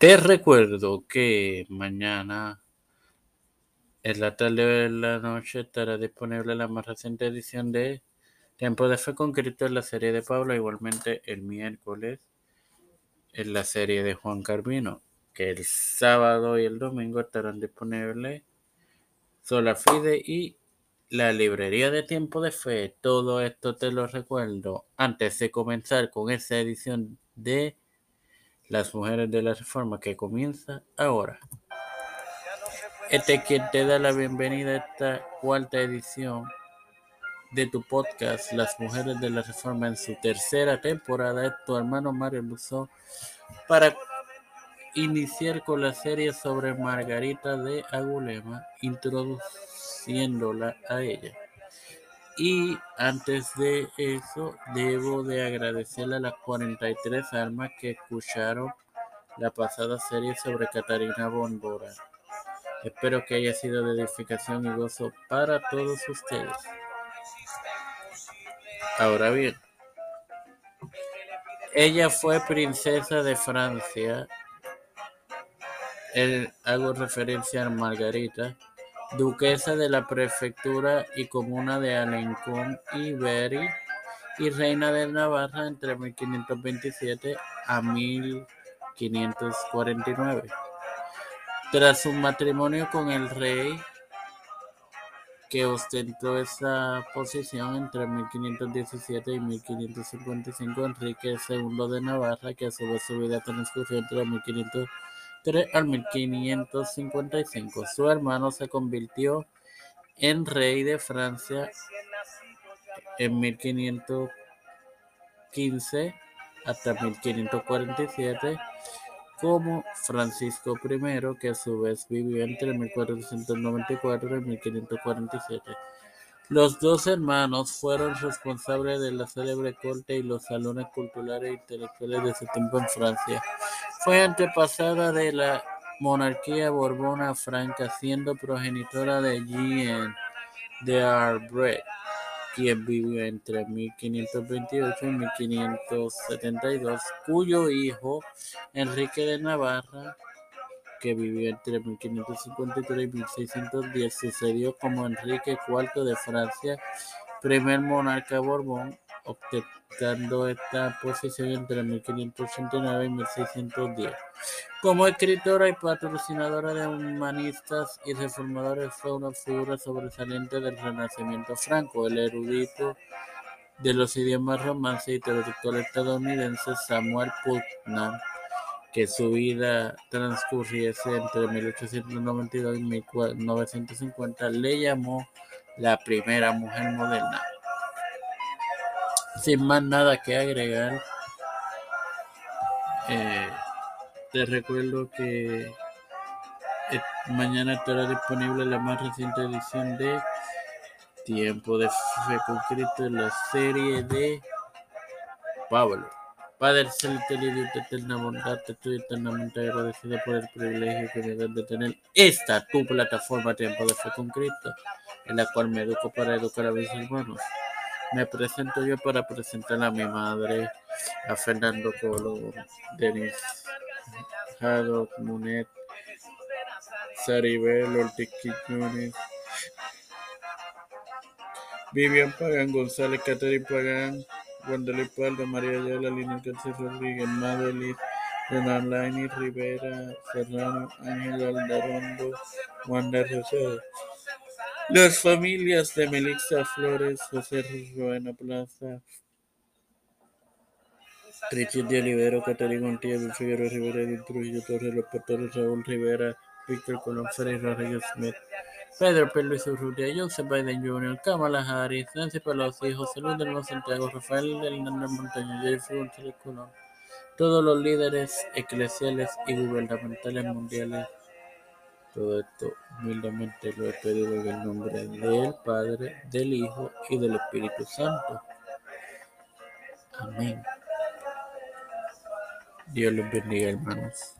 Te recuerdo que mañana en la tarde de la noche estará disponible la más reciente edición de Tiempo de Fe con Cristo en la serie de Pablo, igualmente el miércoles en la serie de Juan Carvino, que el sábado y el domingo estarán disponibles Sola Fide y la librería de Tiempo de Fe. Todo esto te lo recuerdo antes de comenzar con esa edición de las Mujeres de la Reforma que comienza ahora. Este es quien te da la bienvenida a esta cuarta edición de tu podcast Las Mujeres de la Reforma en su tercera temporada. Es tu hermano Mario Luzón para iniciar con la serie sobre Margarita de Agulema, introduciéndola a ella. Y antes de eso, debo de agradecerle a las 43 almas que escucharon la pasada serie sobre Catarina Bondora. Espero que haya sido de edificación y gozo para todos ustedes. Ahora bien, ella fue princesa de Francia. hago referencia a Margarita duquesa de la prefectura y comuna de Alencón y Berry y reina de Navarra entre 1527 a 1549. Tras su matrimonio con el rey que ostentó esa posición entre 1517 y 1555, Enrique II de Navarra, que a su vez su vida transcurrió entre 1500 al 1555. Su hermano se convirtió en rey de Francia en 1515 hasta 1547 como Francisco I, que a su vez vivió entre 1494 y 1547. Los dos hermanos fueron responsables de la célebre corte y los salones culturales e intelectuales de su tiempo en Francia. Fue antepasada de la monarquía borbona franca, siendo progenitora de Jean de Arbret, quien vivió entre 1528 y 1572, cuyo hijo Enrique de Navarra, que vivió entre 1553 y 1610, sucedió como Enrique IV de Francia, primer monarca borbón, obteniendo esta posición entre 1589 y 1610. Como escritora y patrocinadora de humanistas y reformadores, fue una figura sobresaliente del Renacimiento franco. El erudito de los idiomas romance y traductor estadounidense Samuel Putnam, que su vida transcurriese entre 1892 y 1950, le llamó la primera mujer moderna. Sin más nada que agregar, eh, te recuerdo que eh, mañana estará disponible la más reciente edición de Tiempo de Fe con Cristo, la serie de Pablo. Padre celestial y de eterna bondad, te estoy eternamente agradecido por el privilegio que me dan de tener esta tu plataforma Tiempo de Fe con Cristo, en la cual me educo para educar a mis hermanos. Me presento yo para presentar a mi madre, a Fernando Colo, Denis Haddock, Munet, Saribel, Ortiz Quiñones, Vivian Pagán, González, Catherine Pagán, Wanderley Paldo, María Ayala, Lina García Rodríguez, Madeline, Renan Laini, Rivera, Serrano, Ángel Aldarondo, Wanda Rosado. Las familias de Melissa Flores, José Ruena Plaza, Richard de Olivero, Catalina Montilla, Figueroa Rivera, Edith Trujillo Torres, Los Raúl Rivera, Víctor Colón Ferreira, Reyes Smith, Pedro P. Luis Urrutia, Joseph Biden Jr., Kamala Harris, Nancy Pelosi, José Luis del Santiago, Rafael Hernández Montaño, Jeffrey González Colón, todos los líderes eclesiales y gubernamentales mundiales todo esto humildemente lo he pedido en el nombre del Padre, del Hijo y del Espíritu Santo. Amén. Dios los bendiga, hermanos.